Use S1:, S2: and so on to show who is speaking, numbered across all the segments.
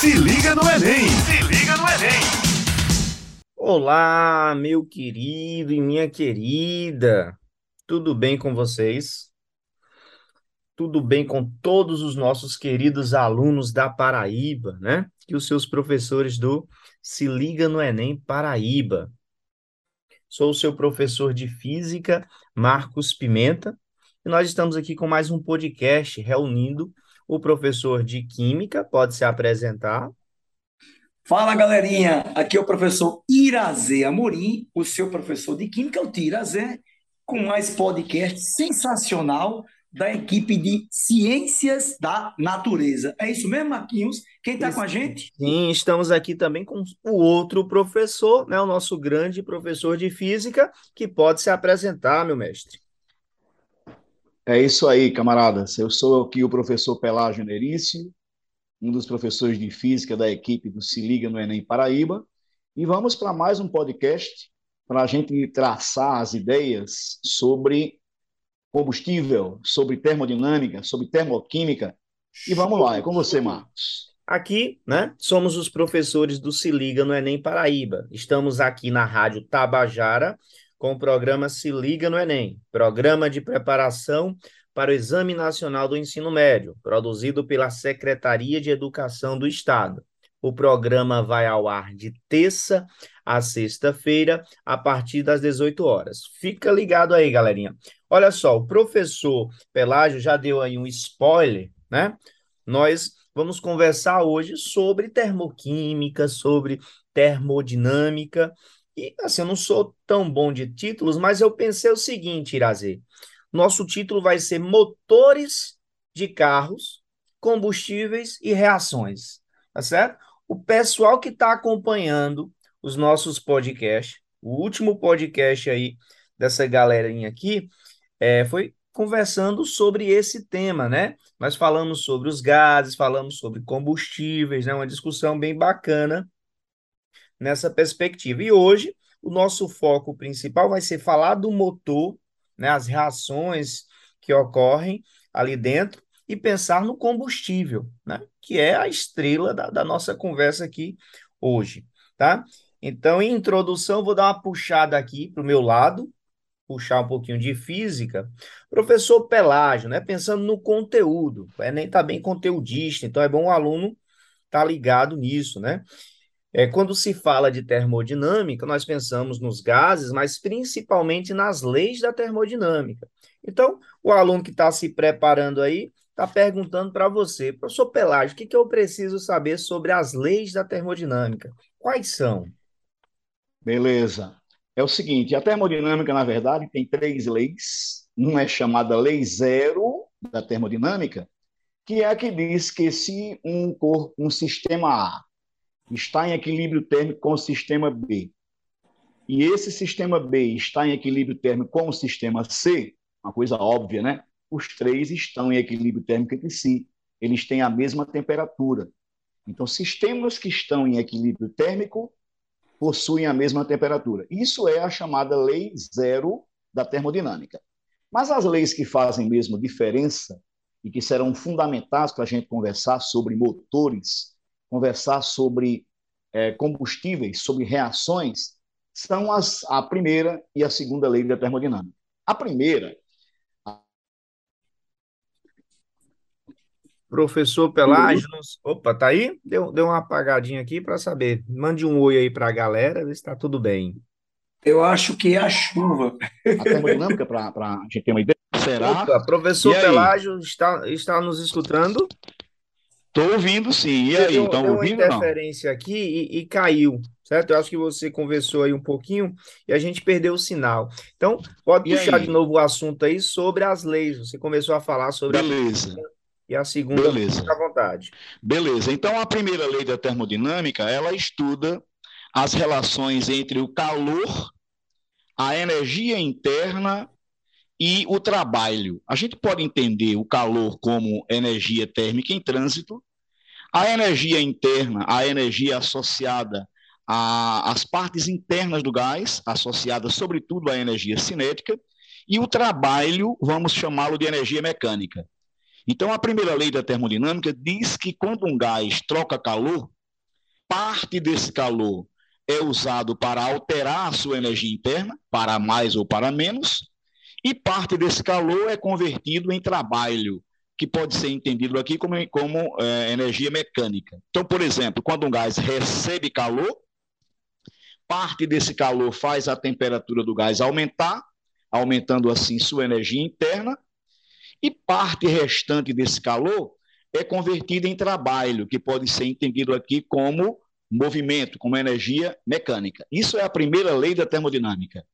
S1: Se liga no Enem! Se liga no Enem!
S2: Olá, meu querido e minha querida. Tudo bem com vocês? Tudo bem com todos os nossos queridos alunos da Paraíba, né? E os seus professores do Se Liga no Enem Paraíba. Sou o seu professor de Física, Marcos Pimenta, e nós estamos aqui com mais um podcast reunindo o professor de Química, pode se apresentar.
S3: Fala, galerinha! Aqui é o professor Irazé Amorim, o seu professor de Química, o Tirazé, com mais podcast sensacional da equipe de Ciências da Natureza. É isso mesmo, Marquinhos? Quem está com a gente?
S2: Sim, estamos aqui também com o outro professor, né, o nosso grande professor de Física, que pode se apresentar, meu mestre.
S4: É isso aí, camaradas. Eu sou aqui o professor Pelágio Nerício, um dos professores de física da equipe do Se Liga no Enem Paraíba, e vamos para mais um podcast para a gente traçar as ideias sobre combustível, sobre termodinâmica, sobre termoquímica. E vamos lá, é com você, Marcos.
S2: Aqui, né, somos os professores do Se Liga no Enem Paraíba. Estamos aqui na Rádio Tabajara, com o programa Se Liga no Enem, programa de preparação para o Exame Nacional do Ensino Médio, produzido pela Secretaria de Educação do Estado. O programa vai ao ar de terça a sexta-feira, a partir das 18 horas. Fica ligado aí, galerinha. Olha só, o professor Pelágio já deu aí um spoiler, né? Nós vamos conversar hoje sobre termoquímica, sobre termodinâmica e assim, eu não sou tão bom de títulos, mas eu pensei o seguinte, Irazê. Nosso título vai ser Motores de Carros, Combustíveis e Reações. Tá certo? O pessoal que está acompanhando os nossos podcasts, o último podcast aí dessa galerinha aqui, é, foi conversando sobre esse tema, né? Nós falamos sobre os gases, falamos sobre combustíveis, né? Uma discussão bem bacana nessa perspectiva. E hoje, o nosso foco principal vai ser falar do motor, né, as reações que ocorrem ali dentro e pensar no combustível, né, que é a estrela da, da nossa conversa aqui hoje, tá? Então, em introdução, vou dar uma puxada aqui para o meu lado, puxar um pouquinho de física. Professor Pelágio, né, pensando no conteúdo, o Enem está bem conteudista, então é bom o aluno estar tá ligado nisso, né? É, quando se fala de termodinâmica, nós pensamos nos gases, mas principalmente nas leis da termodinâmica. Então, o aluno que está se preparando aí está perguntando para você, professor Pelágio, o que, que eu preciso saber sobre as leis da termodinâmica? Quais são?
S4: Beleza. É o seguinte, a termodinâmica, na verdade, tem três leis. Uma é chamada lei zero da termodinâmica, que é a que diz que se um corpo, um sistema A está em equilíbrio térmico com o sistema B, e esse sistema B está em equilíbrio térmico com o sistema C, uma coisa óbvia, né? Os três estão em equilíbrio térmico entre si, eles têm a mesma temperatura. Então, sistemas que estão em equilíbrio térmico possuem a mesma temperatura. Isso é a chamada lei zero da termodinâmica. Mas as leis que fazem mesmo diferença e que serão fundamentais para a gente conversar sobre motores conversar sobre é, combustíveis, sobre reações, são as, a primeira e a segunda lei da termodinâmica. A primeira.
S2: Professor Pelágio, opa, tá aí? Deu, deu uma apagadinha aqui para saber. Mande um oi aí para a galera, ver se está tudo bem.
S3: Eu acho que é a chuva.
S4: A termodinâmica, para a gente ter uma ideia. Será?
S2: Opa, professor Pelágio está, está nos escutando?
S4: Estou ouvindo sim. E aí, estão ouvindo
S2: uma interferência aqui e, e, caiu, certo? Eu acho que você conversou aí um pouquinho e a gente perdeu o sinal. Então, pode e puxar aí? de novo o assunto aí sobre as leis. Você começou a falar sobre
S4: Beleza.
S2: a e a segunda,
S4: Beleza.
S2: fica à vontade.
S4: Beleza. Então, a primeira lei da termodinâmica, ela estuda as relações entre o calor, a energia interna e o trabalho. A gente pode entender o calor como energia térmica em trânsito, a energia interna, a energia associada às partes internas do gás, associada sobretudo à energia cinética, e o trabalho, vamos chamá-lo de energia mecânica. Então, a primeira lei da termodinâmica diz que quando um gás troca calor, parte desse calor é usado para alterar a sua energia interna, para mais ou para menos, e parte desse calor é convertido em trabalho, que pode ser entendido aqui como, como é, energia mecânica. Então, por exemplo, quando um gás recebe calor, parte desse calor faz a temperatura do gás aumentar, aumentando assim sua energia interna, e parte restante desse calor é convertida em trabalho, que pode ser entendido aqui como movimento, como energia mecânica. Isso é a primeira lei da termodinâmica.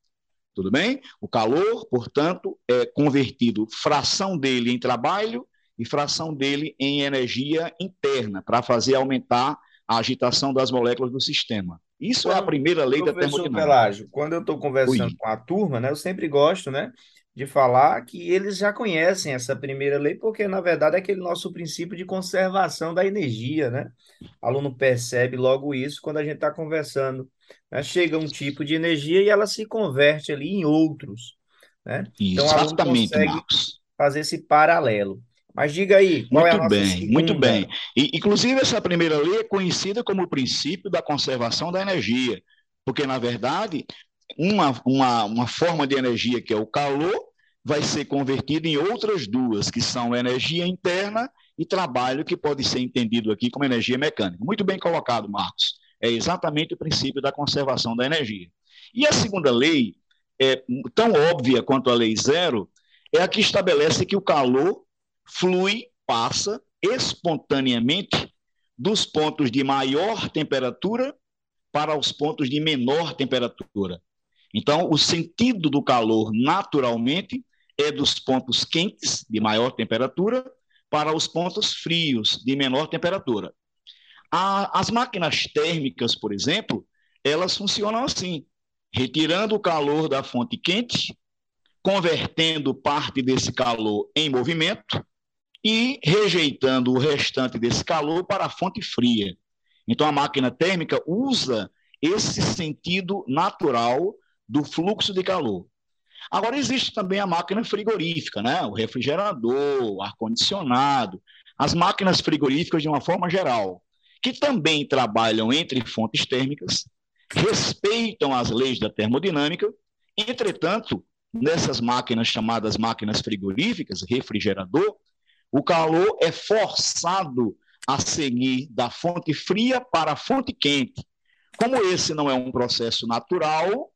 S4: Tudo bem? O calor, portanto, é convertido fração dele em trabalho e fração dele em energia interna, para fazer aumentar a agitação das moléculas do sistema. Isso quando, é a primeira lei da termodinâmica.
S2: Pelágio, quando eu estou conversando Oi. com a turma, né, eu sempre gosto, né, de falar que eles já conhecem essa primeira lei, porque na verdade é aquele nosso princípio de conservação da energia, né? O aluno percebe logo isso quando a gente está conversando. Né? Chega um tipo de energia e ela se converte ali em outros, né? Então,
S4: Exatamente, consegue Marcos.
S2: fazer esse paralelo. Mas diga aí,
S4: qual muito é a bem, segunda? Muito bem. E, inclusive, essa primeira lei é conhecida como o princípio da conservação da energia, porque, na verdade, uma, uma, uma forma de energia, que é o calor, vai ser convertida em outras duas, que são energia interna e trabalho, que pode ser entendido aqui como energia mecânica. Muito bem colocado, Marcos. É exatamente o princípio da conservação da energia. E a segunda lei, é tão óbvia quanto a lei zero, é a que estabelece que o calor flui, passa espontaneamente dos pontos de maior temperatura para os pontos de menor temperatura. Então, o sentido do calor, naturalmente, é dos pontos quentes, de maior temperatura, para os pontos frios, de menor temperatura. A, as máquinas térmicas, por exemplo, elas funcionam assim: retirando o calor da fonte quente, convertendo parte desse calor em movimento e rejeitando o restante desse calor para a fonte fria. Então, a máquina térmica usa esse sentido natural do fluxo de calor. Agora, existe também a máquina frigorífica, né? o refrigerador, o ar-condicionado, as máquinas frigoríficas de uma forma geral, que também trabalham entre fontes térmicas, respeitam as leis da termodinâmica, entretanto, nessas máquinas chamadas máquinas frigoríficas, refrigerador, o calor é forçado a seguir da fonte fria para a fonte quente. Como esse não é um processo natural,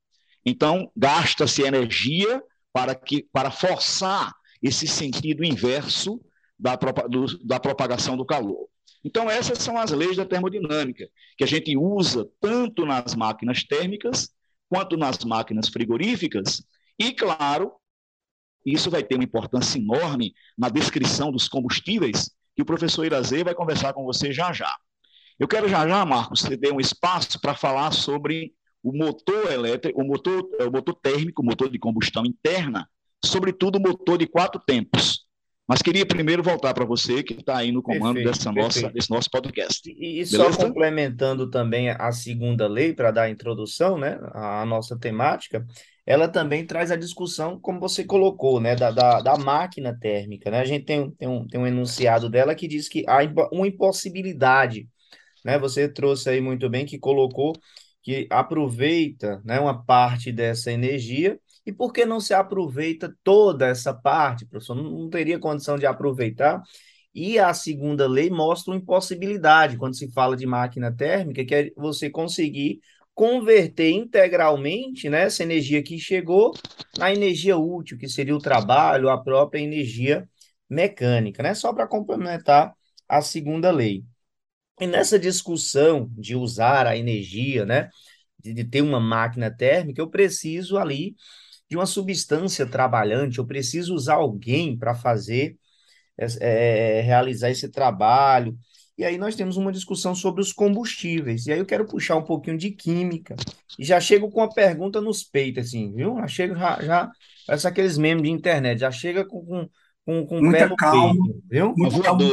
S4: então, gasta-se energia para, que, para forçar esse sentido inverso da, do, da propagação do calor. Então, essas são as leis da termodinâmica, que a gente usa tanto nas máquinas térmicas quanto nas máquinas frigoríficas, e, claro, isso vai ter uma importância enorme na descrição dos combustíveis, que o professor Irazê vai conversar com você já já. Eu quero já já, Marcos, dê um espaço para falar sobre o motor elétrico, o motor, o motor térmico, o motor de combustão interna, sobretudo o motor de quatro tempos. Mas queria primeiro voltar para você que está aí no comando perfeito, dessa nossa, desse nosso podcast.
S2: E, e só complementando também a segunda lei, para dar a introdução né, à nossa temática, ela também traz a discussão, como você colocou, né, da, da, da máquina térmica. Né? A gente tem, tem, um, tem um enunciado dela que diz que há uma impossibilidade. Né? Você trouxe aí muito bem que colocou que aproveita né, uma parte dessa energia. E por que não se aproveita toda essa parte, professor? Não, não teria condição de aproveitar. E a segunda lei mostra uma impossibilidade, quando se fala de máquina térmica, que é você conseguir converter integralmente né, essa energia que chegou na energia útil, que seria o trabalho, a própria energia mecânica, né? Só para complementar a segunda lei. E nessa discussão de usar a energia, né, de, de, ter uma máquina térmica, eu preciso ali de uma substância trabalhante, eu preciso usar alguém para fazer, é, é, realizar esse trabalho. E aí nós temos uma discussão sobre os combustíveis. E aí eu quero puxar um pouquinho de química. E já chego com a pergunta nos peitos, assim, viu? Já chego, já, já parece aqueles memes de internet, já chega com, com, com, com
S3: Muita calma, peito,
S2: viu?
S3: Muita calma.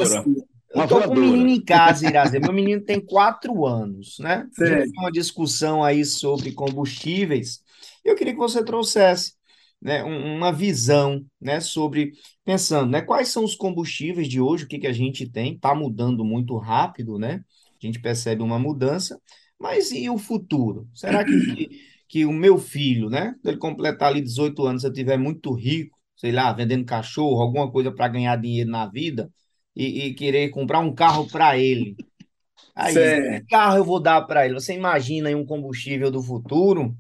S2: Eu tô com um menino em casa, Irazê. Meu menino tem quatro anos, né? Tem uma discussão aí sobre combustíveis. Eu queria que você trouxesse né, uma visão né, sobre, pensando, né, quais são os combustíveis de hoje, o que, que a gente tem, está mudando muito rápido, né? A gente percebe uma mudança, mas e o futuro? Será que, que o meu filho, né, ele completar ali 18 anos, se eu tiver muito rico, sei lá, vendendo cachorro, alguma coisa para ganhar dinheiro na vida, e, e querer comprar um carro para ele, Aí, certo. que carro eu vou dar para ele? Você imagina aí um combustível do futuro?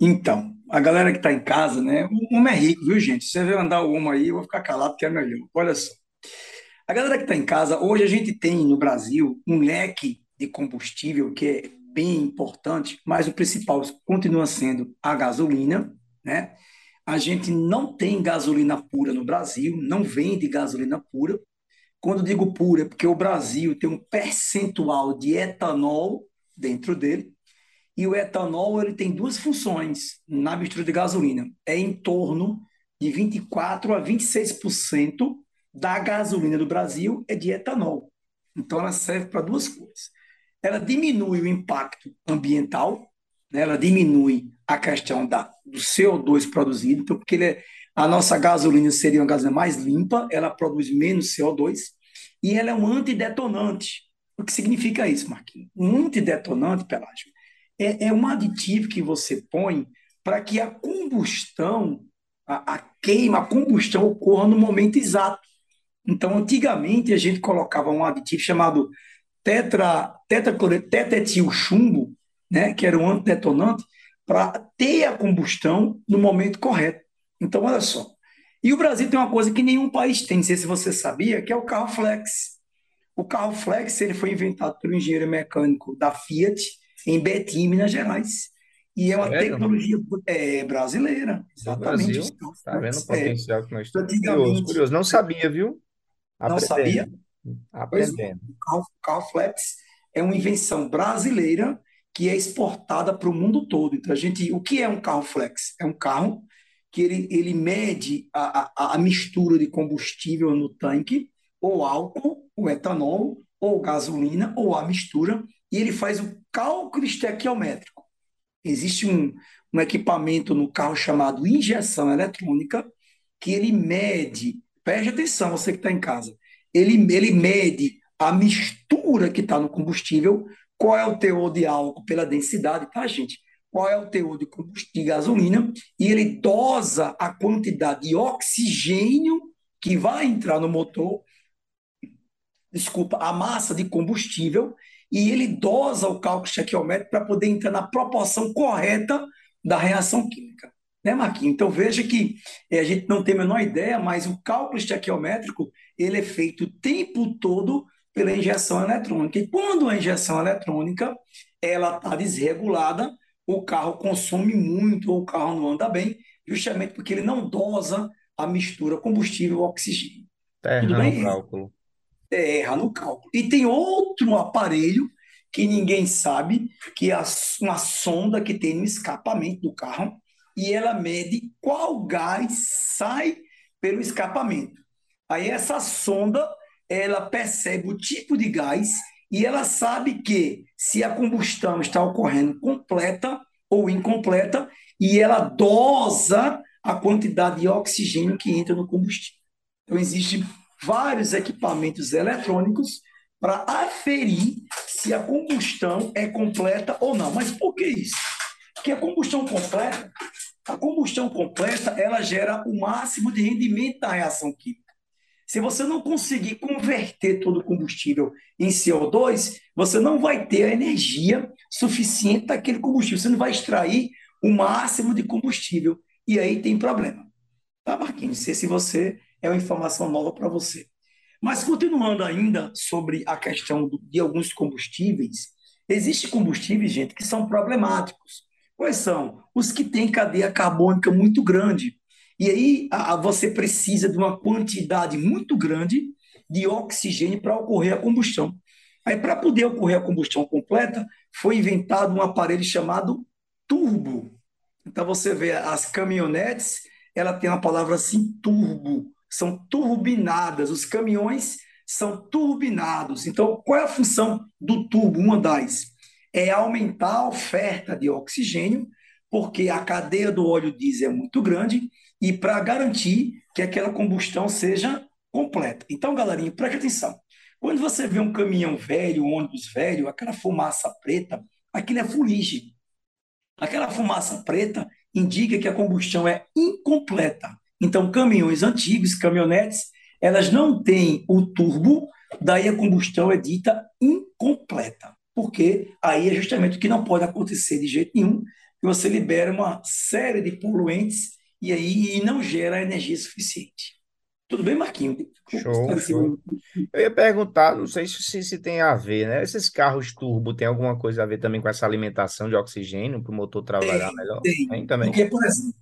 S3: Então, a galera que está em casa, né? O homem é rico, viu, gente? Se você ver andar o homem aí, eu vou ficar calado que é melhor. Olha só. A galera que está em casa, hoje a gente tem no Brasil um leque de combustível que é bem importante, mas o principal continua sendo a gasolina, né? A gente não tem gasolina pura no Brasil, não vende gasolina pura. Quando digo pura, é porque o Brasil tem um percentual de etanol dentro dele, e o etanol ele tem duas funções na mistura de gasolina. É em torno de 24 a 26% da gasolina do Brasil é de etanol. Então ela serve para duas coisas. Ela diminui o impacto ambiental, né? ela diminui a questão da, do CO2 produzido, então, porque é, a nossa gasolina seria uma gasolina mais limpa, ela produz menos CO2 e ela é um antidetonante. O que significa isso, Marquinhos? Um antidetonante, Pelágio, é, é um aditivo que você põe para que a combustão, a, a, queima, a combustão ocorra no momento exato. Então, antigamente, a gente colocava um aditivo chamado tetra, tetratil chumbo, né, que era um antidetonante, para ter a combustão no momento correto. Então, olha só. E o Brasil tem uma coisa que nenhum país tem, não sei se você sabia, que é o carro flex. O carro flex ele foi inventado pelo engenheiro mecânico da Fiat, em Betim, Minas Gerais. E é uma é, tecnologia é, brasileira. Exatamente.
S2: Brasil, tá vendo o potencial é, que nós temos? Curioso, curioso. Não sabia, viu?
S3: Aprendendo. Não sabia?
S2: Aprendendo.
S3: o carro, carro flex é uma invenção brasileira que é exportada para o mundo todo. Então, a gente, o que é um carro flex? É um carro que ele, ele mede a, a, a mistura de combustível no tanque, ou álcool, ou etanol, ou gasolina, ou a mistura, e ele faz o cálculo estequiométrico. Existe um, um equipamento no carro chamado injeção eletrônica, que ele mede, preste atenção, você que está em casa, ele, ele mede a mistura que está no combustível, qual é o teor de álcool pela densidade, tá, gente? Qual é o teor de combustível de gasolina, e ele dosa a quantidade de oxigênio que vai entrar no motor, desculpa, a massa de combustível, e ele dosa o cálculo estequiométrico para poder entrar na proporção correta da reação química. Né, Marquinhos? Então veja que é, a gente não tem a menor ideia, mas o cálculo estequiométrico ele é feito o tempo todo pela injeção eletrônica. E quando a injeção eletrônica ela está desregulada, o carro consome muito ou o carro não anda bem, justamente porque ele não dosa a mistura combustível-oxigênio.
S2: Tá Tudo bem? cálculo
S3: erra no cálculo. E tem outro aparelho que ninguém sabe, que é uma sonda que tem no escapamento do carro, e ela mede qual gás sai pelo escapamento. Aí essa sonda, ela percebe o tipo de gás e ela sabe que se a combustão está ocorrendo completa ou incompleta, e ela dosa a quantidade de oxigênio que entra no combustível. Então, existe vários equipamentos eletrônicos para aferir se a combustão é completa ou não. Mas por que isso? Porque a combustão completa, a combustão completa, ela gera o máximo de rendimento da reação química. Se você não conseguir converter todo o combustível em CO2, você não vai ter a energia suficiente daquele combustível. Você não vai extrair o máximo de combustível. E aí tem problema. Tá, Marquinhos? Não sei se você é uma informação nova para você. Mas continuando ainda sobre a questão de alguns combustíveis, existem combustíveis, gente, que são problemáticos. Quais são? Os que têm cadeia carbônica muito grande. E aí a, você precisa de uma quantidade muito grande de oxigênio para ocorrer a combustão. Aí, para poder ocorrer a combustão completa, foi inventado um aparelho chamado turbo. Então, você vê as caminhonetes, ela tem uma palavra assim, turbo são turbinadas, os caminhões são turbinados. Então, qual é a função do turbo? Uma das é aumentar a oferta de oxigênio porque a cadeia do óleo diesel é muito grande e para garantir que aquela combustão seja completa. Então, galerinha, preste atenção. Quando você vê um caminhão velho, um ônibus velho, aquela fumaça preta, aquilo é fuligem. Aquela fumaça preta indica que a combustão é incompleta. Então, caminhões antigos, caminhonetes, elas não têm o turbo, daí a combustão é dita incompleta. Porque aí é justamente o que não pode acontecer de jeito nenhum, que você libera uma série de poluentes e aí não gera energia suficiente. Tudo bem, Marquinhos?
S2: Show, show. Eu ia perguntar, não sei se, se tem a ver, né? Esses carros turbo tem alguma coisa a ver também com essa alimentação de oxigênio para o motor trabalhar
S3: tem,
S2: melhor?
S3: Tem,
S2: tem também.
S3: Porque, por exemplo,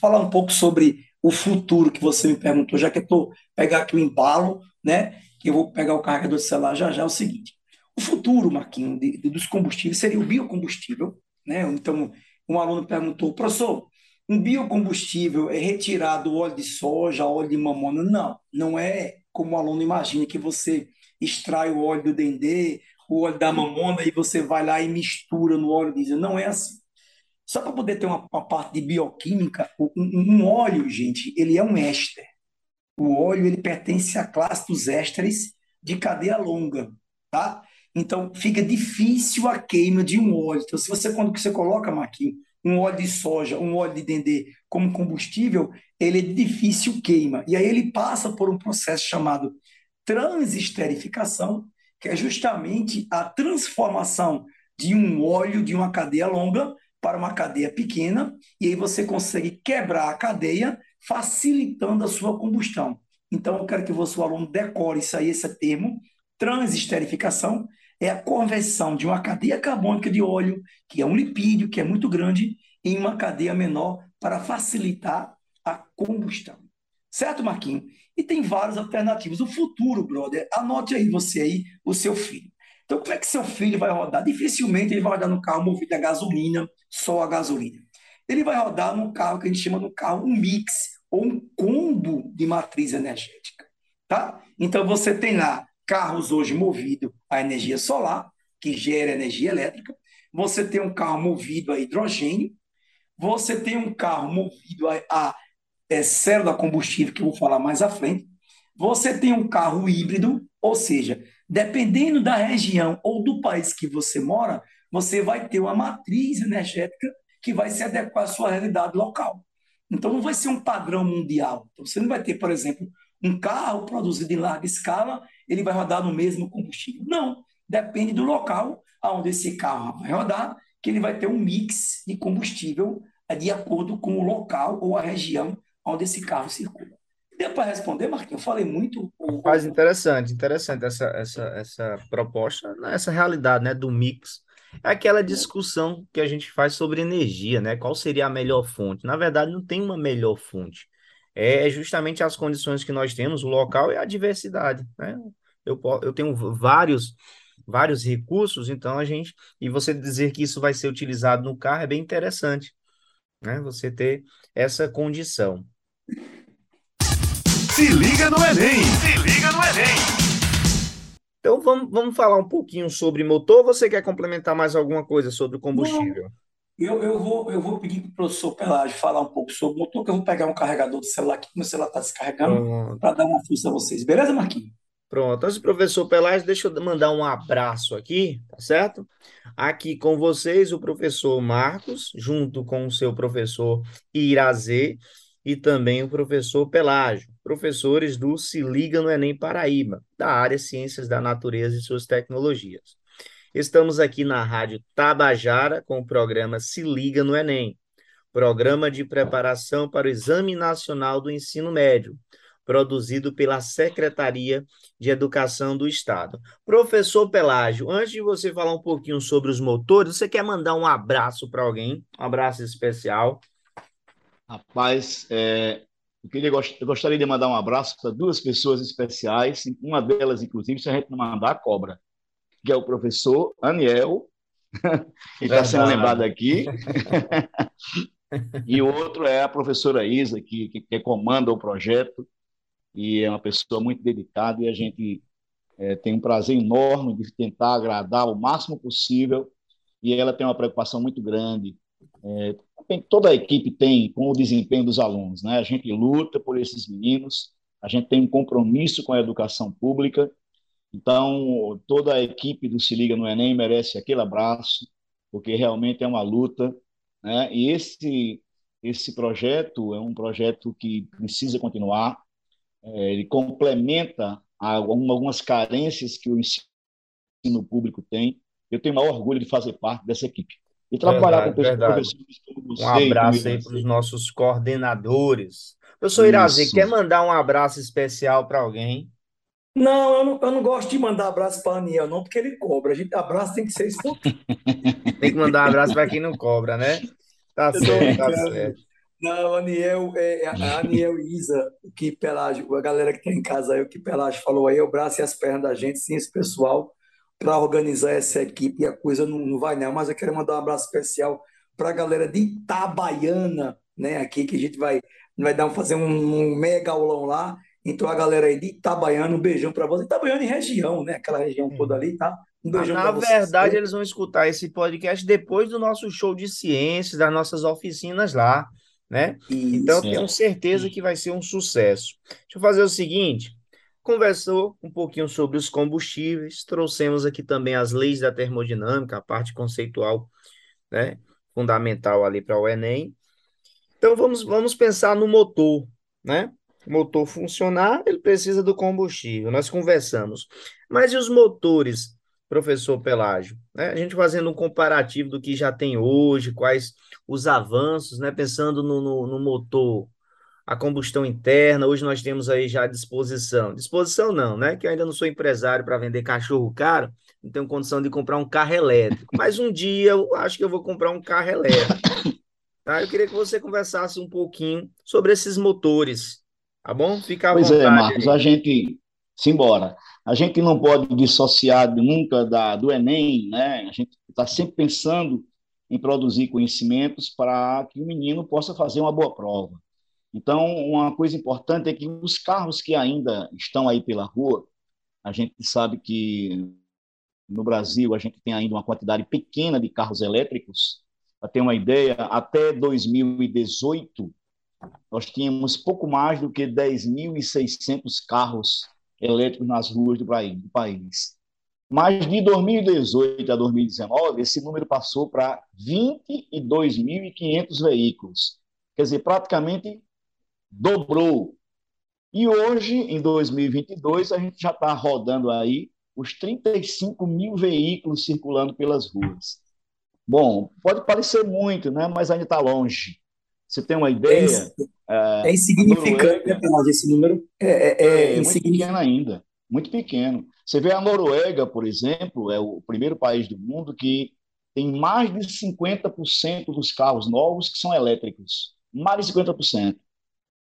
S3: falar um pouco sobre o futuro que você me perguntou, já que eu estou pegar aqui o embalo, né? Que eu vou pegar o carregador de celular já já é o seguinte. O futuro, Marquinhos, de, de, dos combustíveis seria o biocombustível, né? Então, um aluno perguntou, professor, um biocombustível é retirado o óleo de soja, óleo de mamona? Não, não é como o aluno imagina que você extrai o óleo do dendê, o óleo da mamona e você vai lá e mistura no óleo diesel. Não é assim. Só para poder ter uma, uma, parte de bioquímica, um, um, óleo, gente, ele é um éster. O óleo ele pertence à classe dos ésteres de cadeia longa, tá? Então fica difícil a queima de um óleo. Então se você quando você coloca, Marquinhos, um óleo de soja, um óleo de dendê como combustível, ele é difícil queima. E aí ele passa por um processo chamado transesterificação, que é justamente a transformação de um óleo de uma cadeia longa para uma cadeia pequena, e aí você consegue quebrar a cadeia, facilitando a sua combustão. Então, eu quero que você, o aluno, decore isso aí, esse termo, transesterificação, é a conversão de uma cadeia carbônica de óleo, que é um lipídio, que é muito grande, em uma cadeia menor para facilitar a combustão. Certo, Marquinhos? E tem várias alternativas. O futuro, brother, anote aí você aí, o seu filho. Então, como é que seu filho vai rodar? Dificilmente ele vai rodar no carro movido a gasolina, só a gasolina. Ele vai rodar num carro que a gente chama de um carro um mix ou um combo de matriz energética, tá? Então você tem lá carros hoje movidos a energia solar, que gera energia elétrica. Você tem um carro movido a hidrogênio. Você tem um carro movido a, a é, célula combustível, que eu vou falar mais à frente. Você tem um carro híbrido, ou seja, dependendo da região ou do país que você mora, você vai ter uma matriz energética que vai se adequar à sua realidade local. Então, não vai ser um padrão mundial. Então, você não vai ter, por exemplo, um carro produzido em larga escala, ele vai rodar no mesmo combustível. Não, depende do local onde esse carro vai rodar, que ele vai ter um mix de combustível eh, de acordo com o local ou a região onde esse carro circula. Para responder, Marquinhos? Eu falei muito.
S2: Faz interessante, interessante essa, essa, essa proposta, né, essa realidade né, do mix. É aquela discussão que a gente faz sobre energia, né? Qual seria a melhor fonte? Na verdade, não tem uma melhor fonte é justamente as condições que nós temos, o local e a diversidade, né? Eu, eu tenho vários vários recursos, então a gente e você dizer que isso vai ser utilizado no carro é bem interessante, né? Você ter essa condição.
S1: Se liga no Enem! Se liga no Enem!
S2: Então vamos, vamos falar um pouquinho sobre motor. Você quer complementar mais alguma coisa sobre o combustível? Não.
S3: Eu, eu, vou, eu vou pedir para o professor Pelágio falar um pouco sobre o motor, que eu vou pegar um carregador do celular aqui, meu celular está descarregando, para dar uma força a vocês. Beleza, Marquinhos?
S2: Pronto. Antes, professor Pelágio, deixa eu mandar um abraço aqui, tá certo? Aqui com vocês, o professor Marcos, junto com o seu professor Irazê e também o professor Pelágio, professores do Se Liga no Enem Paraíba, da área Ciências da Natureza e suas Tecnologias. Estamos aqui na Rádio Tabajara com o programa Se Liga no Enem, programa de preparação para o Exame Nacional do Ensino Médio, produzido pela Secretaria de Educação do Estado. Professor Pelágio, antes de você falar um pouquinho sobre os motores, você quer mandar um abraço para alguém? Um abraço especial.
S4: Rapaz, é, eu, queria, eu gostaria de mandar um abraço para duas pessoas especiais, uma delas, inclusive, se a gente não mandar, a cobra que é o professor Aniel, que está sendo lembrado aqui. e o outro é a professora Isa, que, que, que, comanda o projeto e é uma pessoa muito dedicada e a gente é, tem um prazer enorme de tentar agradar o máximo possível e ela tem uma preocupação muito grande É, toda a equipe tem com o desempenho dos alunos, né? A gente luta por esses meninos, a gente tem um compromisso com a educação pública, então toda a equipe do Se Liga no Enem merece aquele abraço, porque realmente é uma luta, né? E esse esse projeto é um projeto que precisa continuar, é, ele complementa algumas carências que o ensino público tem. Eu tenho o maior orgulho de fazer parte dessa equipe.
S2: E trabalhar verdade, com professores como você. Um abraço aí para os nossos coordenadores. Professor Irazi, quer mandar um abraço especial para alguém?
S3: Não eu, não, eu não gosto de mandar abraço para Aniel, não, porque ele cobra. A gente abraço tem que ser espontâneo.
S2: tem que mandar um abraço para quem não cobra, né? Tá certo, tá certo.
S3: Não, Aniel, é, é, a Aniel e Isa, o que Pelágio, a galera que está em casa aí, o que Pelágio falou aí, o braço e as pernas da gente, sim, esse pessoal para organizar essa equipe e a coisa não, não vai não, mas eu quero mandar um abraço especial para a galera de Itabaiana, né, aqui que a gente vai, vai dar, fazer um, um mega aulão lá, então a galera aí de Itabaiana, um beijão para vocês, Itabaiana e região, né, aquela região toda ali, tá? Um
S2: beijão Na verdade, eles vão escutar esse podcast depois do nosso show de ciências, das nossas oficinas lá, né? Isso, então, eu tenho certeza que vai ser um sucesso. Deixa eu fazer o seguinte, conversou um pouquinho sobre os combustíveis, trouxemos aqui também as leis da termodinâmica, a parte conceitual, né, fundamental ali para o Enem. Então vamos, vamos pensar no motor, né? O motor funcionar, ele precisa do combustível. Nós conversamos. Mas e os motores, professor Pelágio? Né? A gente fazendo um comparativo do que já tem hoje, quais os avanços, né? Pensando no, no, no motor a combustão interna. Hoje nós temos aí já disposição. Disposição não, né? Que eu ainda não sou empresário para vender cachorro caro, não tenho condição de comprar um carro elétrico. Mas um dia eu acho que eu vou comprar um carro elétrico. Tá? Eu queria que você conversasse um pouquinho sobre esses motores. Tá bom? Fica à
S4: pois
S2: é, vontade.
S4: Pois é, Marcos, aí. a gente. Simbora. A gente não pode dissociar nunca da, do Enem, né? A gente está sempre pensando em produzir conhecimentos para que o menino possa fazer uma boa prova. Então, uma coisa importante é que os carros que ainda estão aí pela rua, a gente sabe que no Brasil a gente tem ainda uma quantidade pequena de carros elétricos. Para ter uma ideia, até 2018 nós tínhamos pouco mais do que 10.600 carros elétricos nas ruas do país. Mas de 2018 a 2019, esse número passou para 22.500 veículos. Quer dizer, praticamente dobrou. E hoje, em 2022, a gente já está rodando aí os 35 mil veículos circulando pelas ruas. Bom, pode parecer muito, né? mas ainda está longe. Você tem uma ideia?
S3: É, é insignificante Noruega, né, esse número. É, é,
S4: é, é muito pequeno ainda, muito pequeno. Você vê a Noruega, por exemplo, é o primeiro país do mundo que tem mais de 50% dos carros novos que são elétricos. Mais de 50%.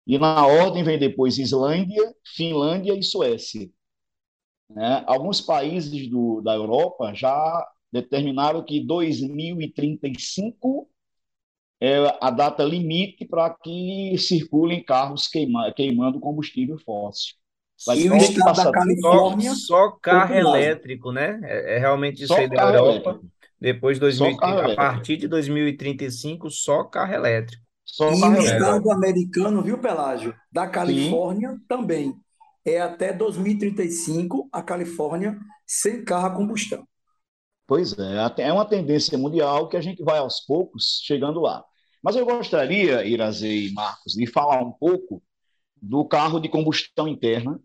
S4: E na ordem vem depois Islândia, Finlândia e Suécia. Né? Alguns países do, da Europa já determinaram que 2035 é a data limite para que circulem carros queima, queimando combustível fóssil.
S2: Vai e o estado da Califórnia só, só carro elétrico, né? É, é, realmente isso só aí da Europa. Elétrico. Depois 2030, a partir de 2035, só carro elétrico.
S3: Só e o estado americano, viu, Pelágio? Da Califórnia Sim. também. É até 2035 a Califórnia sem carro a combustão.
S4: Pois é, é uma tendência mundial que a gente vai aos poucos chegando lá. Mas eu gostaria, Irazei e Marcos, de falar um pouco do carro de combustão interna,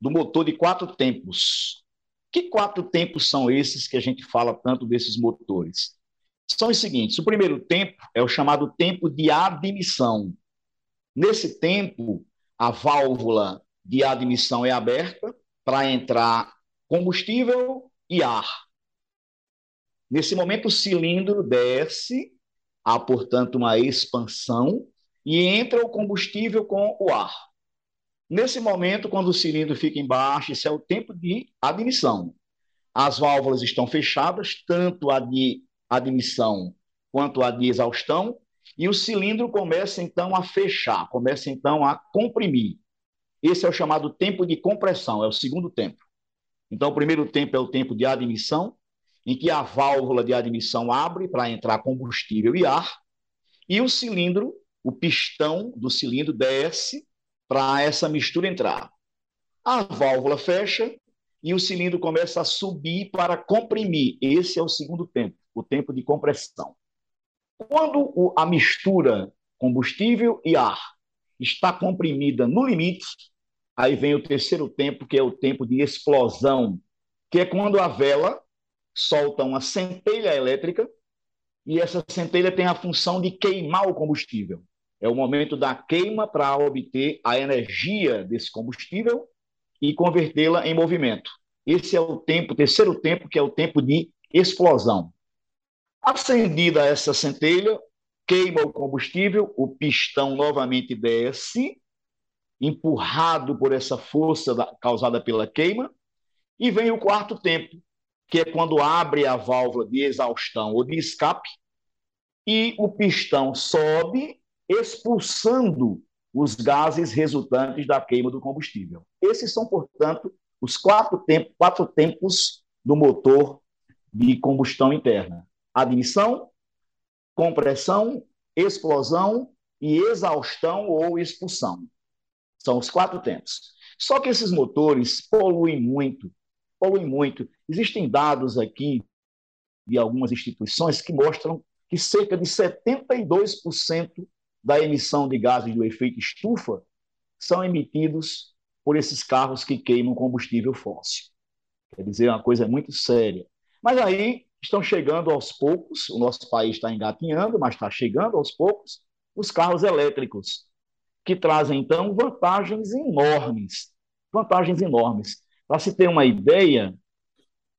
S4: do motor de quatro tempos. Que quatro tempos são esses que a gente fala tanto desses motores? São os seguintes: o primeiro tempo é o chamado tempo de admissão. Nesse tempo, a válvula de admissão é aberta para entrar combustível e ar. Nesse momento, o cilindro desce, há, portanto, uma expansão e entra o combustível com o ar. Nesse momento, quando o cilindro fica embaixo, esse é o tempo de admissão. As válvulas estão fechadas, tanto a de admissão quanto a de exaustão, e o cilindro começa então a fechar, começa então a comprimir. Esse é o chamado tempo de compressão, é o segundo tempo. Então, o primeiro tempo é o tempo de admissão, em que a válvula de admissão abre para entrar combustível e ar. e o cilindro, o pistão do cilindro desce para essa mistura entrar. A válvula fecha e o cilindro começa a subir para comprimir. Esse é o segundo tempo, o tempo de compressão. Quando a mistura combustível e ar está comprimida no limite, aí vem o terceiro tempo, que é o tempo de explosão, que é quando a vela solta uma centelha elétrica e essa centelha tem a função de queimar o combustível. É o momento da queima para obter a energia desse combustível e convertê-la em movimento. Esse é o tempo, terceiro tempo, que é o tempo de explosão. Acendida essa centelha, queima o combustível, o pistão novamente desce, empurrado por essa força da, causada pela queima, e vem o quarto tempo, que é quando abre a válvula de exaustão ou de escape, e o pistão sobe, expulsando os gases resultantes da queima do combustível. Esses são, portanto, os quatro tempos, quatro tempos do motor de combustão interna: admissão, compressão, explosão e exaustão ou expulsão. São os quatro tempos. Só que esses motores poluem muito, poluem muito. Existem dados aqui de algumas instituições que mostram que cerca de 72% da emissão de gases do efeito estufa são emitidos por esses carros que queimam combustível fóssil. Quer dizer, é uma coisa muito séria. Mas aí estão chegando aos poucos, o nosso país está engatinhando, mas está chegando aos poucos, os carros elétricos, que trazem, então, vantagens enormes. Vantagens enormes. Para se ter uma ideia,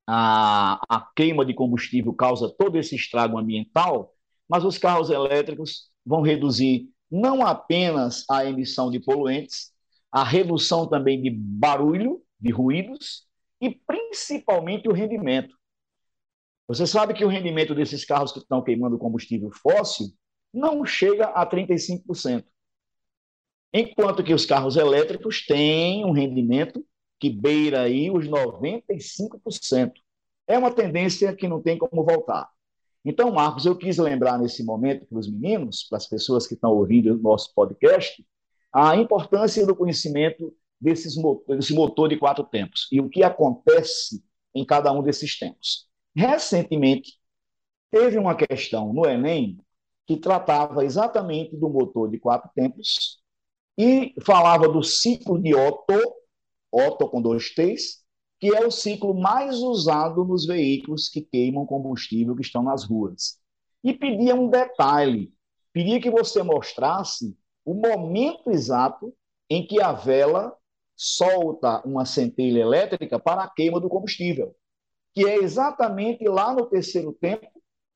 S4: a, a queima de combustível causa todo esse estrago ambiental, mas os carros elétricos vão reduzir não apenas a emissão de poluentes, a redução também de barulho, de ruídos e principalmente o rendimento. Você sabe que o rendimento desses carros que estão queimando combustível fóssil não chega a 35%. Enquanto que os carros elétricos têm um rendimento que beira aí os 95%. É uma tendência que não tem como voltar. Então, Marcos, eu quis lembrar nesse momento para os meninos, para as pessoas que estão ouvindo o nosso podcast, a importância do conhecimento desses, desse motor de quatro tempos e o que acontece em cada um desses tempos. Recentemente, teve uma questão no Enem que tratava exatamente do motor de quatro tempos e falava do ciclo de Otto, Otto com dois T's, que é o ciclo mais usado nos veículos que queimam combustível que estão nas ruas. E pedia um detalhe, pedia que você mostrasse o momento exato em que a vela solta uma centelha elétrica para a queima do combustível, que é exatamente lá no terceiro tempo,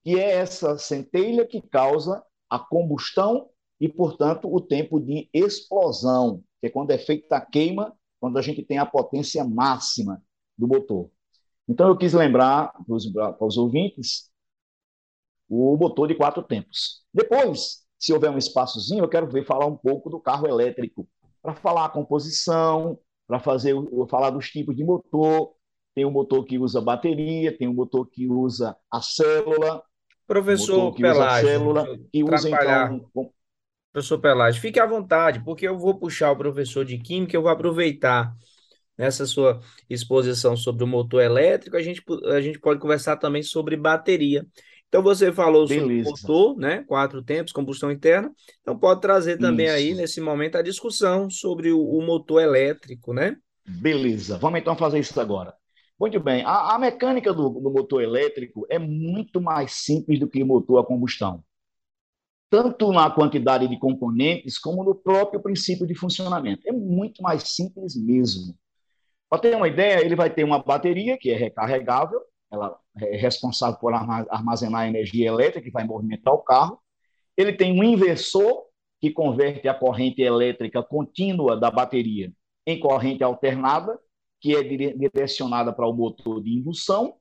S4: que é essa centelha que causa a combustão e, portanto, o tempo de explosão, que é quando é feita a queima, quando a gente tem a potência máxima do motor. Então, eu quis lembrar para os ouvintes o motor de quatro tempos. Depois, se houver um espaçozinho, eu quero ver falar um pouco do carro elétrico, para falar a composição, para fazer falar dos tipos de motor. Tem um motor que usa bateria, tem um motor que usa a célula.
S2: Professor célula, usa então. Professor Pelagio, fique à vontade, porque eu vou puxar o professor de Química, eu vou aproveitar nessa sua exposição sobre o motor elétrico, a gente, a gente pode conversar também sobre bateria. Então, você falou Beleza. sobre motor, né? Quatro tempos, combustão interna. Então, pode trazer também Isso. aí, nesse momento, a discussão sobre o, o, motor elétrico, né?
S4: Beleza. Vamos então fazer isso agora. Muito bem. A, a mecânica do, do motor elétrico é muito mais simples do que o motor a combustão. Tanto na quantidade de componentes, como no próprio princípio de funcionamento. É muito mais simples mesmo. Para ter uma ideia, ele vai ter uma bateria que é recarregável, ela é responsável por armazenar energia elétrica que vai movimentar o carro. Ele tem um inversor que converte a corrente elétrica contínua da bateria em corrente alternada, que é direcionada para o motor de indução.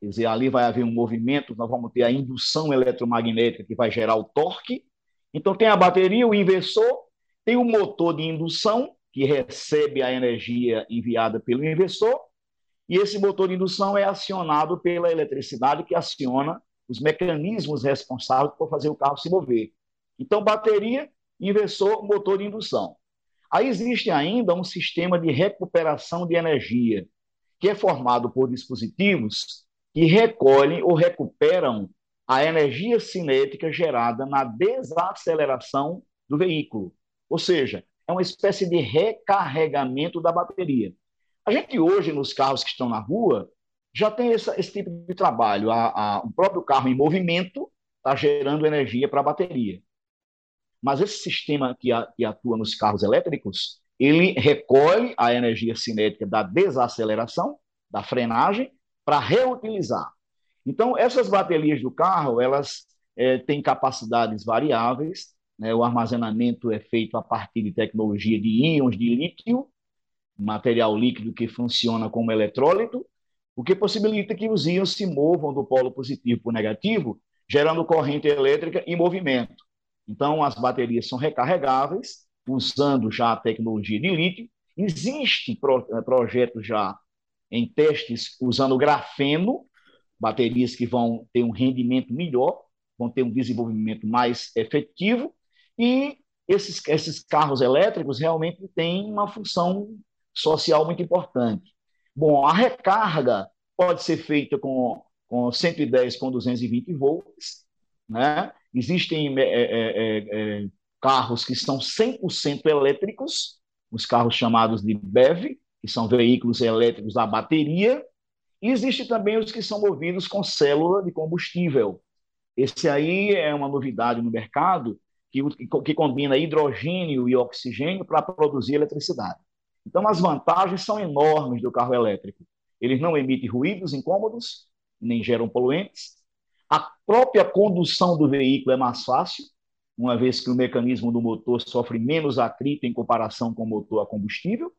S4: Quer dizer, ali vai haver um movimento, nós vamos ter a indução eletromagnética que vai gerar o torque. Então, tem a bateria, o inversor, tem o motor de indução, que recebe a energia enviada pelo inversor, e esse motor de indução é acionado pela eletricidade que aciona os mecanismos responsáveis por fazer o carro se mover, Então, bateria, inversor, motor de indução. Aí existe ainda um sistema de recuperação de energia, que é formado por dispositivos que recolhem ou recuperam a energia cinética gerada na desaceleração do veículo. Ou seja, é uma espécie de recarregamento da bateria. A gente hoje, nos carros que estão na rua, já tem essa, esse tipo de trabalho. A, a, o próprio carro em movimento está gerando energia para a bateria. Mas esse sistema que, a, que atua nos carros elétricos, ele recolhe a energia cinética da desaceleração, da frenagem, para reutilizar. Então, essas baterias do carro, elas é, têm capacidades variáveis, né? o armazenamento é feito a partir de tecnologia de íons de lítio, material líquido que funciona como eletrólito, o que possibilita que os íons se movam do polo positivo para o negativo, gerando corrente elétrica e movimento. Então, as baterias são recarregáveis, usando já a tecnologia de lítio. Existe pro, eh, projeto já em testes usando grafeno, baterias que vão ter um rendimento melhor, vão ter um desenvolvimento mais efetivo, e esses, esses carros elétricos realmente têm uma função social muito importante. Bom, a recarga pode ser feita com, com 110 com 220 volts, né? Existem é, é, é, é carros que são 100% elétricos, os carros chamados de BEV, que são veículos elétricos à bateria, e existe também os que são movidos com célula de combustível. Esse aí é uma novidade no mercado, que, que combina hidrogênio e oxigênio para produzir eletricidade. Então, as vantagens são enormes do carro elétrico. Eles não emitem ruídos incômodos, nem geram poluentes, a própria condução do veículo é mais fácil, uma vez que o mecanismo do motor sofre menos atrito em comparação com o motor a combustível.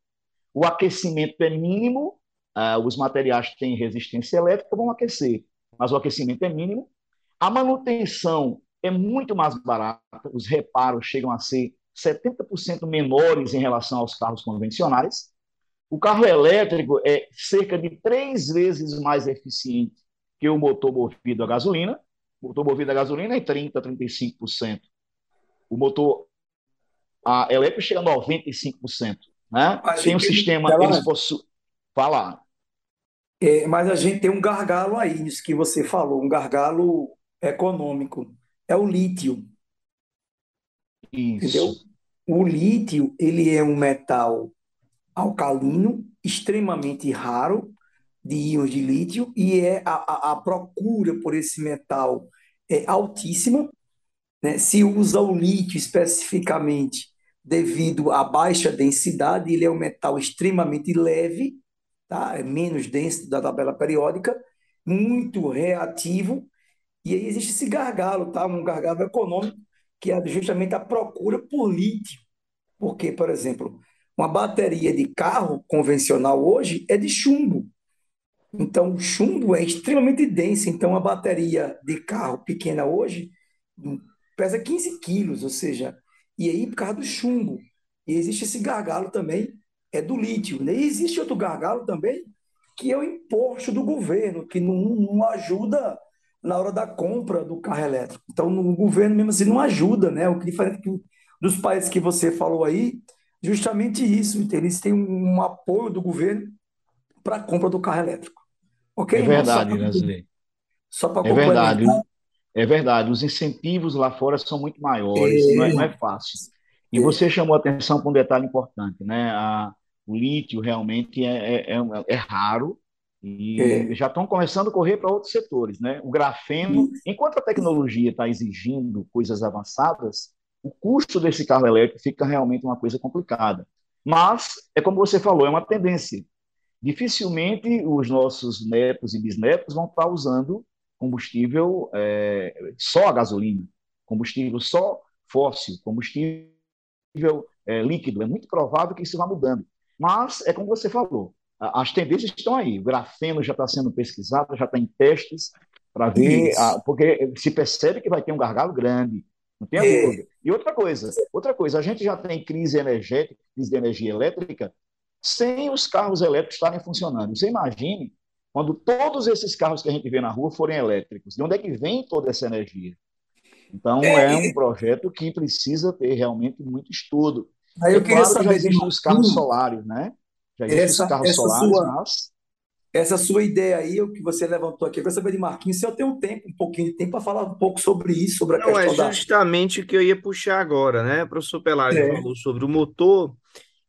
S4: O aquecimento é mínimo, uh, os materiais que têm resistência elétrica vão aquecer, mas o aquecimento é mínimo. A manutenção é muito mais barata, os reparos chegam a ser 70% menores em relação aos carros convencionais. O carro elétrico é cerca de três vezes mais eficiente que o motor movido a gasolina. O motor movido a gasolina é 30%, 35%. O motor a elétrico chega a 95%. Né? tem um sistema. Ela... Eles possuem. Falar.
S3: É, mas a gente tem um gargalo aí, nisso que você falou, um gargalo econômico. É o lítio.
S4: Isso. Entendeu?
S3: O lítio, ele é um metal alcalino, extremamente raro, de íons de lítio e é a, a, a procura por esse metal é altíssima. Né? Se usa o lítio especificamente devido à baixa densidade, ele é um metal extremamente leve, tá? é menos denso da tabela periódica, muito reativo, e aí existe esse gargalo, tá? um gargalo econômico, que é justamente a procura por lítio. Porque, por exemplo, uma bateria de carro convencional hoje é de chumbo. Então, o chumbo é extremamente denso. Então, a bateria de carro pequena hoje pesa 15 quilos, ou seja, e aí por causa do chumbo. E existe esse gargalo também, é do lítio. Né? E existe outro gargalo também, que é o imposto do governo, que não, não ajuda na hora da compra do carro elétrico. Então, o governo mesmo assim não ajuda, né? O que diferente dos países que você falou aí, justamente isso. Eles têm um, apoio do governo para a compra do carro elétrico.
S4: Ok, é verdade, Wesley. Só para É verdade. É verdade. Os incentivos lá fora são muito maiores, é... Não, é, não, é, fácil. E é... você chamou atenção para um detalhe importante, né? A, o lítio realmente é, é, é, é raro e é. já estão começando a correr para outros setores, né? O grafeno, enquanto a tecnologia está exigindo coisas avançadas, o custo desse carro elétrico fica realmente uma coisa complicada. Mas, é como você falou, é uma tendência dificilmente os nossos netos e bisnetos vão estar usando combustível é, só a gasolina, combustível só fóssil, combustível é, líquido. É muito provável que isso vá mudando. Mas, é como você falou, as tendências estão aí. O grafeno já está sendo pesquisado, já está em testes para ver, a, porque se percebe que vai ter um gargalo grande, não tem é. dúvida. E outra coisa, outra coisa, a gente já tem crise energética, crise de energia elétrica, sem os carros elétricos estarem funcionando. Você imagine quando todos esses carros que a gente vê na rua forem elétricos. De onde é que vem toda essa energia? Então, é, é um projeto que precisa ter realmente muito estudo.
S3: Aí eu queria claro, saber
S4: já existem os carros solares, né? Já essa, essa solares,
S3: sua, mas... Essa sua ideia aí, o que você levantou aqui, eu quero saber de Marquinhos, se eu tenho um tempo, um pouquinho de tempo para falar um pouco sobre isso, sobre a
S2: Não,
S3: questão
S2: é justamente da... o que eu ia puxar agora, né? O professor Pelágio é. falou sobre o motor,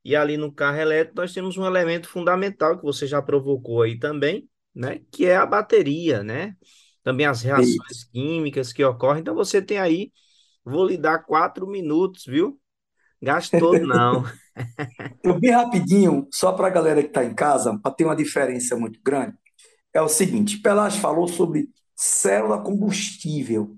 S2: e ali no carro elétrico nós temos um elemento fundamental que você já provocou aí também, né? Que é a bateria, né? Também as reações isso. químicas que ocorrem. Então você tem aí, vou lhe dar quatro minutos, viu? Gastou não.
S3: Eu bem rapidinho, só para a galera que está em casa, para ter uma diferença muito grande, é o seguinte: Pelas falou sobre célula combustível.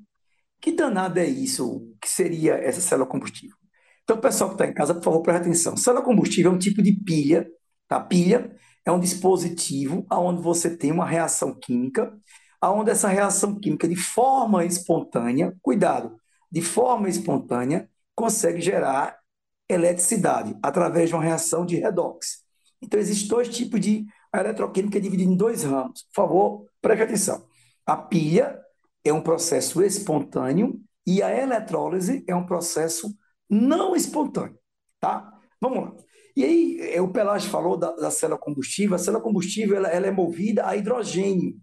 S3: Que danada é isso? O que seria essa célula combustível? Então, pessoal que está em casa, por favor, preste atenção. Célula combustível é um tipo de pilha. Tá? pilha é um dispositivo onde você tem uma reação química, onde essa reação química, de forma espontânea, cuidado, de forma espontânea, consegue gerar eletricidade através de uma reação de redox. Então, existem dois tipos de eletroquímica dividida em dois ramos. Por favor, preste atenção. A pilha é um processo espontâneo e a eletrólise é um processo não espontâneo, tá? Vamos lá. E aí, é, o Pelage falou da, da célula combustível. A célula combustível ela, ela é movida a hidrogênio.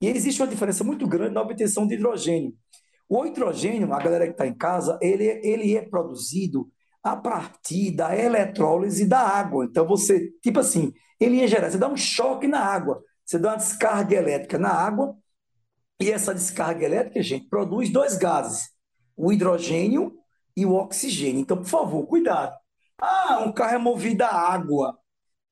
S3: E existe uma diferença muito grande na obtenção de hidrogênio. O hidrogênio, a galera que está em casa, ele, ele é produzido a partir da eletrólise da água. Então, você, tipo assim, ele ia gerar, você dá um choque na água, você dá uma descarga elétrica na água, e essa descarga elétrica, gente, produz dois gases, o hidrogênio e o oxigênio. Então, por favor, cuidado. Ah, um carro é movido a água.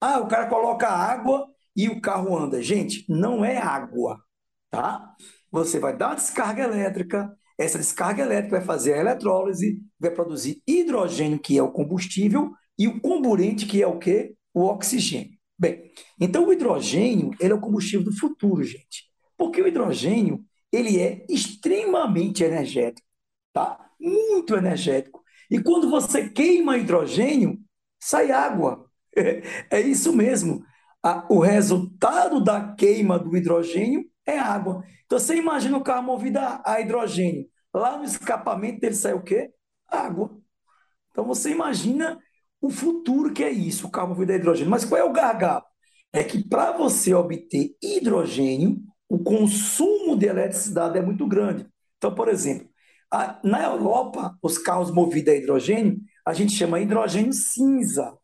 S3: Ah, o cara coloca água e o carro anda. Gente, não é água, tá? Você vai dar uma descarga elétrica, essa descarga elétrica vai fazer a eletrólise, vai produzir hidrogênio, que é o combustível, e o comburente, que é o quê? O oxigênio. Bem, então o hidrogênio, ele é o combustível do futuro, gente. Porque o hidrogênio, ele é extremamente energético, tá? Muito energético. E quando você queima hidrogênio, sai água. É isso mesmo. O resultado da queima do hidrogênio é água. Então você imagina o carro movido a hidrogênio. Lá no escapamento dele sai o quê? Água. Então você imagina o futuro que é isso, o carro movido a hidrogênio. Mas qual é o gargalo? É que para você obter hidrogênio, o consumo de eletricidade é muito grande. Então, por exemplo, a, na Europa, os carros movidos a hidrogênio, a gente chama hidrogênio cinza.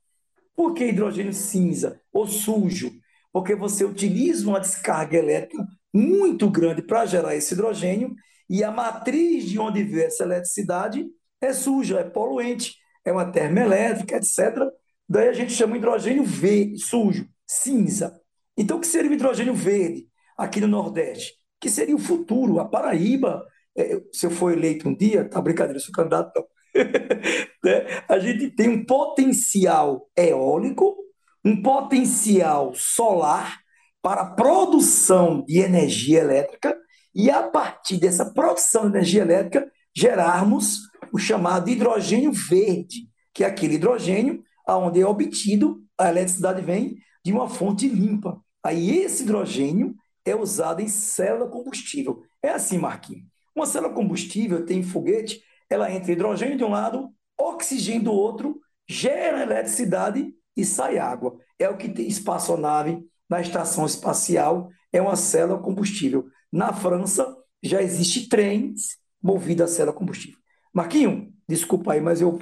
S3: Por que hidrogênio cinza ou sujo? Porque você utiliza uma descarga elétrica muito grande para gerar esse hidrogênio e a matriz de onde vem essa eletricidade é suja, é poluente, é uma termoelétrica, etc. Daí a gente chama hidrogênio verde, sujo, cinza. Então, o que seria o hidrogênio verde aqui no Nordeste? Que seria o futuro. A Paraíba, é, se eu for eleito um dia, tá brincadeira, sou candidato, não. né? A gente tem um potencial eólico, um potencial solar para a produção de energia elétrica e, a partir dessa produção de energia elétrica, gerarmos o chamado hidrogênio verde, que é aquele hidrogênio onde é obtido, a eletricidade vem de uma fonte limpa. Aí esse hidrogênio é usado em célula combustível. É assim, Marquinhos. Uma célula combustível tem foguete, ela entra hidrogênio de um lado, oxigênio do outro, gera eletricidade e sai água. É o que tem espaçonave na estação espacial, é uma célula combustível. Na França, já existe trens movidos a célula combustível. Marquinho, desculpa aí, mas eu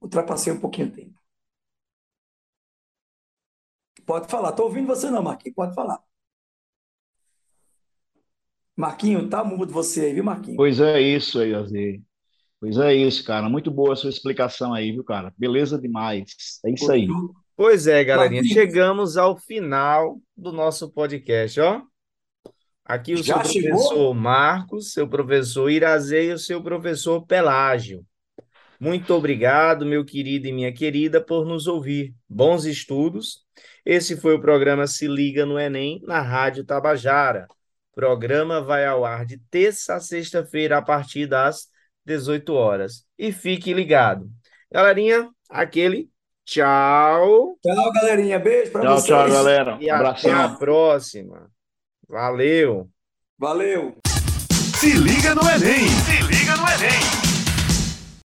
S3: ultrapassei um pouquinho o tempo. Pode falar. Estou ouvindo você não, Marquinho. Pode falar. Marquinho, tá mudo você aí, viu, Marquinho?
S4: Pois é isso aí, Azir. Pois é isso, cara. Muito boa a sua explicação aí, viu, cara? Beleza demais. É isso aí.
S2: Pois é, galerinha. Chegamos ao final do nosso podcast, ó. Aqui o Já seu professor chegou? Marcos, seu professor Irazê e o seu professor Pelágio. Muito obrigado, meu querido e minha querida, por nos ouvir. Bons estudos. Esse foi o programa Se Liga no Enem, na Rádio Tabajara. O programa vai ao ar de terça a sexta-feira, a partir das 18 horas. E fique ligado. Galerinha, aquele tchau.
S3: Tchau, galerinha. Beijo para
S4: vocês. Tchau, tchau, galera.
S2: E Abração. até a próxima. Valeu.
S3: Valeu.
S1: Se liga no Enem. Se liga no Enem!